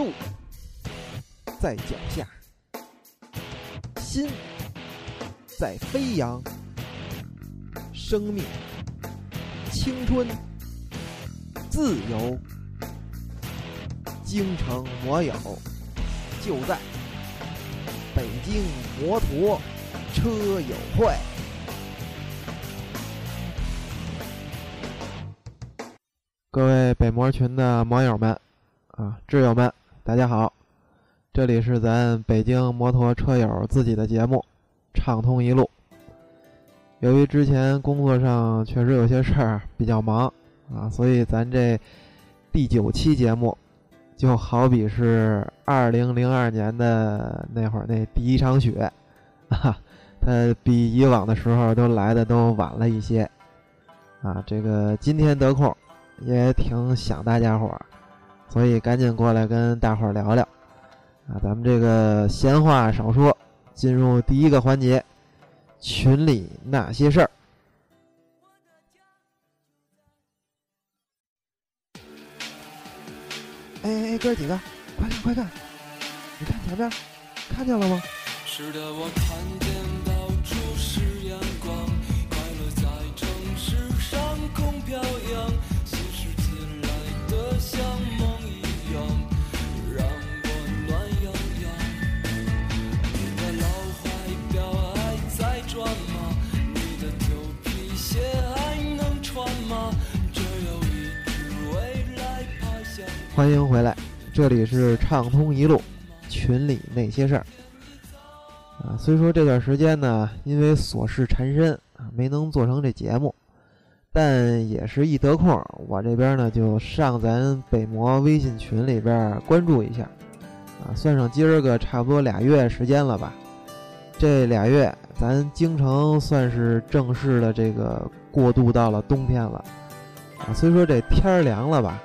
路在脚下，心在飞扬，生命、青春、自由，京城摩友就在北京摩托车友会。各位北摩群的网友们啊，挚友们，大家好！这里是咱北京摩托车友自己的节目《畅通一路》。由于之前工作上确实有些事儿比较忙啊，所以咱这第九期节目就好比是二零零二年的那会儿那第一场雪 啊，它比以往的时候都来的都晚了一些啊。这个今天得空。也挺想大家伙儿，所以赶紧过来跟大伙儿聊聊啊！咱们这个闲话少说，进入第一个环节，群里那些事儿。哎哎，哥几个，快看快看，你看前面，看见了吗？是的，我看见。欢迎回来，这里是畅通一路群里那些事儿啊。虽说这段时间呢，因为琐事缠身啊，没能做成这节目，但也是一得空，我这边呢就上咱北摩微信群里边关注一下啊。算上今儿个差不多俩月时间了吧？这俩月咱京城算是正式的这个过渡到了冬天了啊。虽说这天儿凉了吧？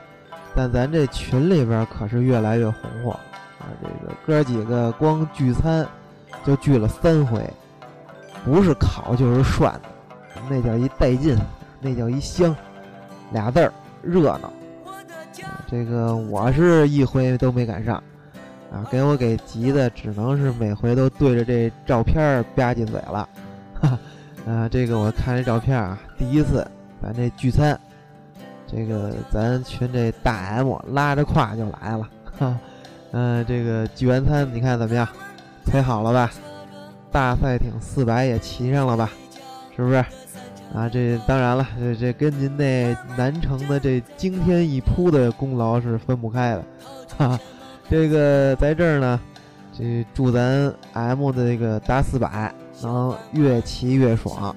但咱这群里边可是越来越红火啊！这个哥几个光聚餐就聚了三回，不是烤就是涮，那叫一带劲，那叫一香，俩字儿热闹。这个我是一回都没赶上啊，给我给急的，只能是每回都对着这照片吧唧嘴了。哈，啊，这个我看这照片啊，第一次咱这聚餐。这个咱群这大 M 拉着胯就来了，哈，嗯，这个聚完餐你看怎么样？腿好了吧？大赛艇四百也骑上了吧？是不是？啊，这当然了，这这跟您那南城的这惊天一扑的功劳是分不开的，哈。这个在这儿呢，这祝咱 M 的这个大四百能越骑越爽。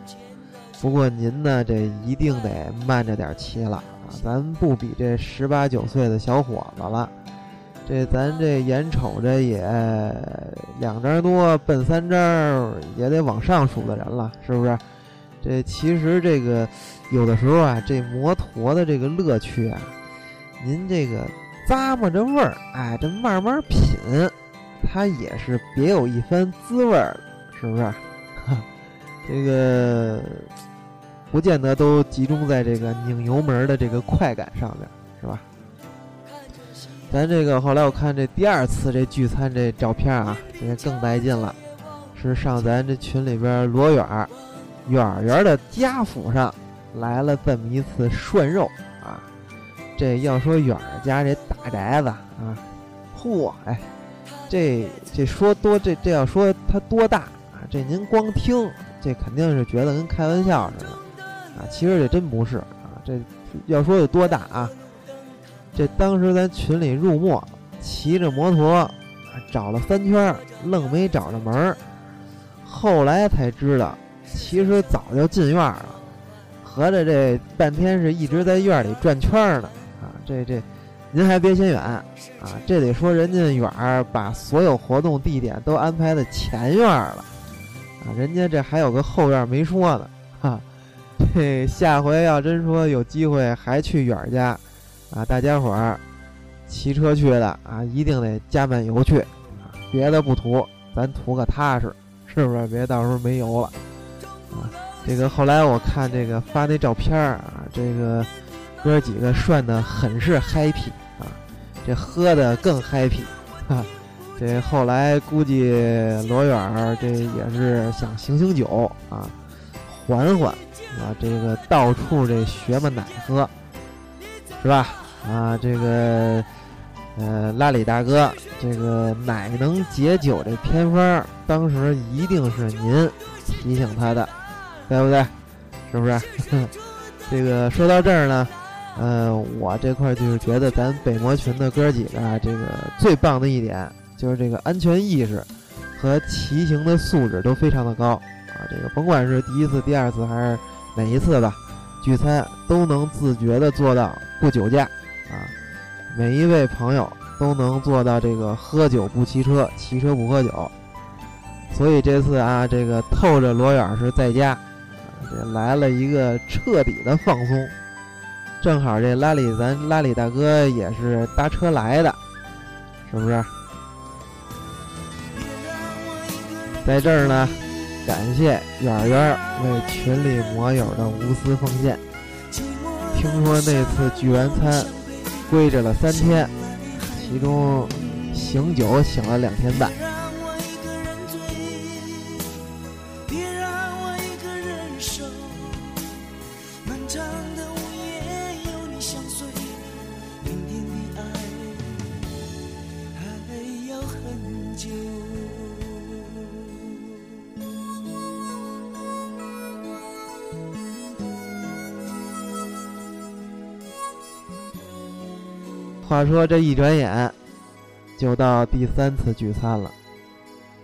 不过您呢，这一定得慢着点骑了。咱不比这十八九岁的小伙子了，这咱这眼瞅着也两张多奔三张，也得往上数的人了，是不是？这其实这个有的时候啊，这摩托的这个乐趣啊，您这个咂摸着味儿，哎，这慢慢品，它也是别有一番滋味儿，是不是？这个。不见得都集中在这个拧油门的这个快感上面，是吧？咱这个后来我看这第二次这聚餐这照片啊，这更带劲了，是上咱这群里边罗远儿远远的家府上来了这么一次涮肉啊。这要说远儿家这大宅子啊，嚯，哎，这这说多这这要说它多大啊？这您光听这肯定是觉得跟开玩笑似的。啊，其实这真不是啊，这要说有多大啊？这当时咱群里入墨，骑着摩托找了三圈，愣没找着门儿。后来才知道，其实早就进院了。合着这半天是一直在院里转圈呢。啊，这这，您还别嫌远啊，这得说人家远儿把所有活动地点都安排在前院了。啊，人家这还有个后院没说呢，哈。这下回要真说有机会还去远儿家，啊，大家伙儿骑车去的啊，一定得加满油去，啊，别的不图，咱图个踏实，是不是？别到时候没油了，啊，这个后来我看这个发那照片儿啊，这个哥几个涮的很是 happy 啊，这喝的更 happy，哈。这后来估计罗远儿这也是想醒醒酒啊，缓缓啊，这个到处这学么奶喝，是吧？啊，这个呃拉里大哥，这个奶能解酒这偏方，当时一定是您提醒他的，对不对？是不是？这个说到这儿呢，呃，我这块就是觉得咱北魔群的哥几个，啊这个最棒的一点。就是这个安全意识和骑行的素质都非常的高啊！这个甭管是第一次、第二次还是每一次吧，聚餐都能自觉的做到不酒驾啊！每一位朋友都能做到这个喝酒不骑车，骑车不喝酒。所以这次啊，这个透着罗远是在家，这来了一个彻底的放松。正好这拉里咱拉里大哥也是搭车来的，是不是？在这儿呢，感谢远远为群里摩友的无私奉献。听说那次聚完餐，跪着了三天，其中醒酒醒了两天半。话说这一转眼，就到第三次聚餐了。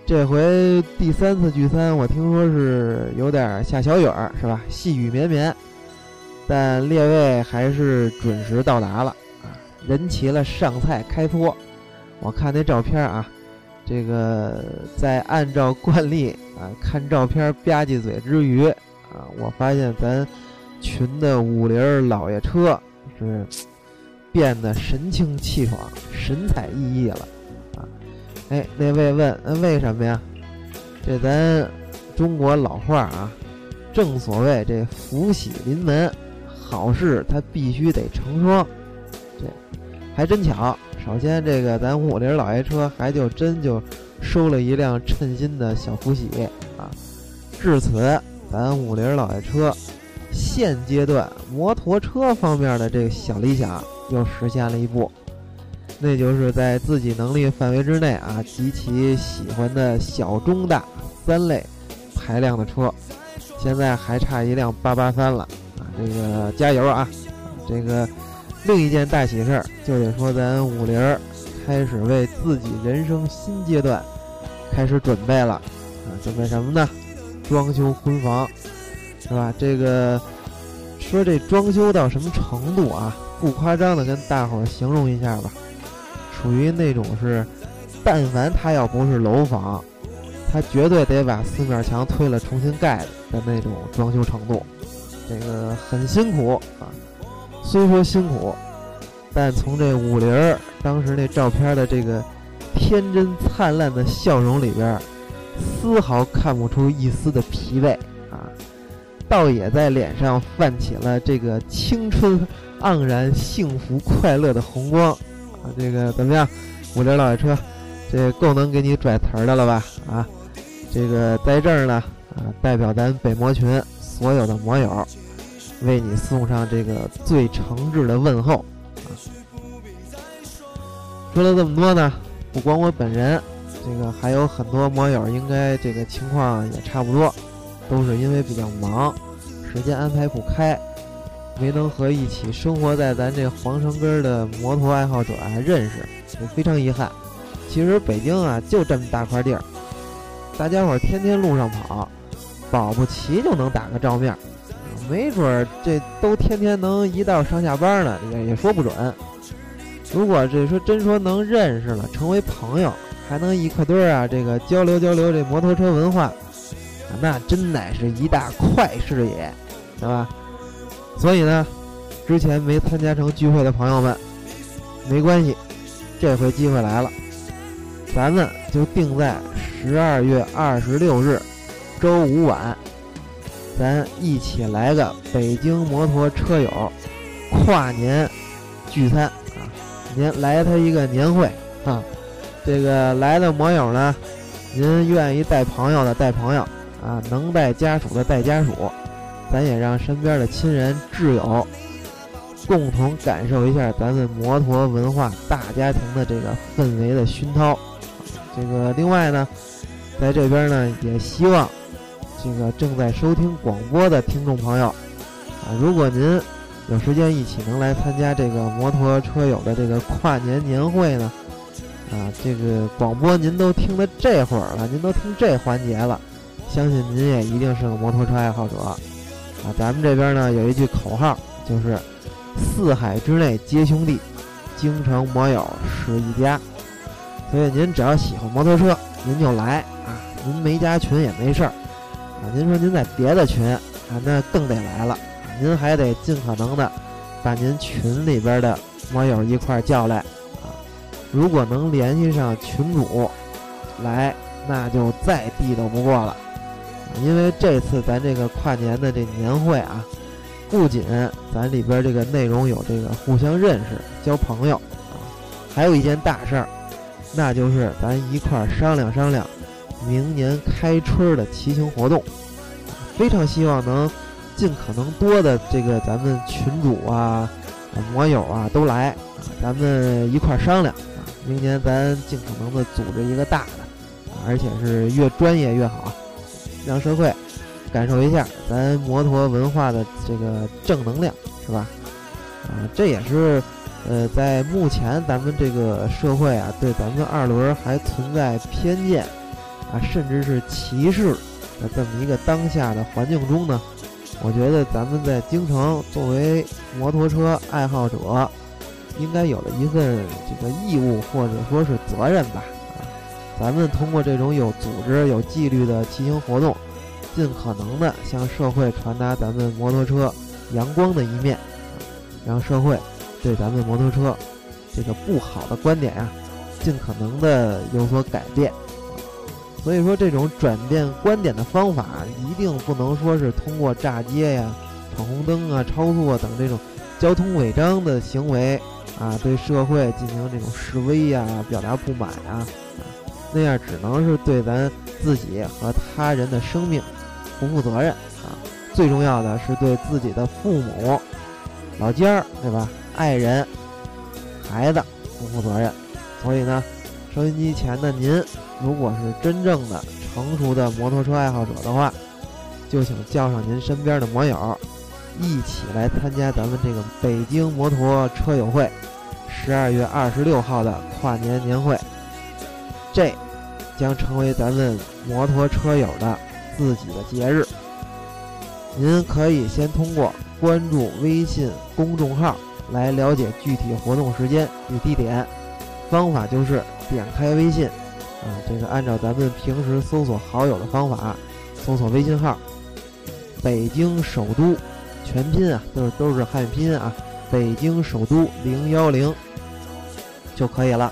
这回第三次聚餐，我听说是有点下小雨儿，是吧？细雨绵绵，但列位还是准时到达了啊！人齐了，上菜开搓。我看那照片啊，这个在按照惯例啊看照片吧唧嘴之余啊，我发现咱群的五菱老爷车是。变得神清气爽、神采奕奕了，啊！哎，那位问，那为什么呀？这咱中国老话啊，正所谓这福喜临门，好事它必须得成双。这还真巧，首先这个咱五菱老爷车还就真就收了一辆称心的小福喜啊！至此，咱五菱老爷车现阶段摩托车方面的这个小理想。又实现了一步，那就是在自己能力范围之内啊，极其喜欢的小中大三类排量的车，现在还差一辆八八三了啊！这个加油啊！这个另一件大喜事儿就得说咱五菱开始为自己人生新阶段开始准备了啊！准备什么呢？装修婚房，是吧？这个说这装修到什么程度啊？不夸张的跟大伙儿形容一下吧，属于那种是，但凡他要不是楼房，他绝对得把四面墙推了重新盖的那种装修程度，这个很辛苦啊。虽说辛苦，但从这五菱当时那照片的这个天真灿烂的笑容里边，丝毫看不出一丝的疲惫啊，倒也在脸上泛起了这个青春。盎然幸福快乐的红光，啊，这个怎么样？五菱老爷车，这够能给你拽词儿的了吧？啊，这个在这儿呢，啊，代表咱北摩群所有的摩友，为你送上这个最诚挚的问候。啊，说了这么多呢，不光我本人，这个还有很多摩友，应该这个情况也差不多，都是因为比较忙，时间安排不开。没能和一起生活在咱这皇城根的摩托爱好者啊认识，也非常遗憾。其实北京啊就这么大块地儿，大家伙天天路上跑，保不齐就能打个照面，没准儿这都天天能一道上下班呢，也也说不准。如果这说真说能认识了，成为朋友，还能一块堆儿啊这个交流交流这摩托车文化，那真乃是一大快事也，是吧？所以呢，之前没参加成聚会的朋友们，没关系，这回机会来了，咱们就定在十二月二十六日周五晚，咱一起来个北京摩托车友跨年聚餐啊！您来他一个年会啊，这个来的摩友呢，您愿意带朋友的带朋友啊，能带家属的带家属，咱也让身边的亲人挚友共同感受一下咱们摩托文化大家庭的这个氛围的熏陶。这个另外呢，在这边呢，也希望这个正在收听广播的听众朋友啊，如果您有时间一起能来参加这个摩托车友的这个跨年年会呢，啊，这个广播您都听到这会儿了，您都听这环节了，相信您也一定是个摩托车爱好者啊。咱们这边呢有一句口号，就是四海之内皆兄弟，京城摩友是一家。所以您只要喜欢摩托车，您就来啊！您没加群也没事儿啊。您说您在别的群啊，那更得来了。您还得尽可能的把您群里边的摩友一块叫来啊。如果能联系上群主来，那就再地道不过了。因为这次咱这个跨年的这年会啊，不仅咱里边这个内容有这个互相认识、交朋友啊，还有一件大事儿。那就是咱一块儿商量商量，明年开春的骑行活动，非常希望能尽可能多的这个咱们群主啊、摩友啊都来啊，咱们一块儿商量啊，明年咱尽可能的组织一个大的，而且是越专业越好，让社会感受一下咱摩托文化的这个正能量，是吧？啊，这也是。呃，在目前咱们这个社会啊，对咱们二轮还存在偏见啊，甚至是歧视的这么一个当下的环境中呢，我觉得咱们在京城作为摩托车爱好者，应该有了一份这个义务或者说是责任吧，咱们通过这种有组织、有纪律的骑行活动，尽可能的向社会传达咱们摩托车阳光的一面，让社会。对咱们摩托车这个不好的观点呀，尽可能的有所改变。所以说，这种转变观点的方法，一定不能说是通过炸街呀、闯红灯啊、超速啊等这种交通违章的行为啊，对社会进行这种示威呀、表达不满啊，那样只能是对咱自己和他人的生命不负责任啊。最重要的是对自己的父母、老家儿，对吧？爱人、孩子不负责任，所以呢，收音机前的您，如果是真正的成熟的摩托车爱好者的话，就请叫上您身边的摩友，一起来参加咱们这个北京摩托车友会十二月二十六号的跨年年会。这将成为咱们摩托车友的自己的节日。您可以先通过关注微信公众号。来了解具体活动时间与地点，方法就是点开微信，啊，这个按照咱们平时搜索好友的方法，搜索微信号“北京首都”，全拼啊，都是都是汉拼啊，“北京首都零幺零”就可以了，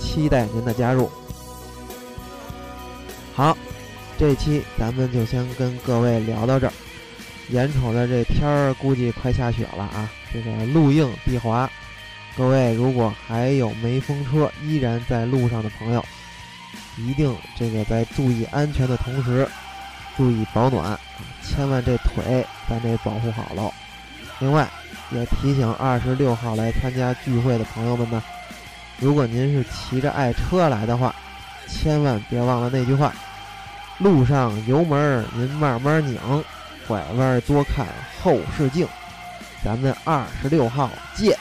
期待您的加入。好，这期咱们就先跟各位聊到这儿。眼瞅着这天儿，估计快下雪了啊！这个路硬地滑，各位如果还有没风车依然在路上的朋友，一定这个在注意安全的同时，注意保暖，千万这腿咱得保护好喽。另外，也提醒二十六号来参加聚会的朋友们呢，如果您是骑着爱车来的话，千万别忘了那句话：路上油门您慢慢拧。拐弯多看后视镜，咱们二十六号见。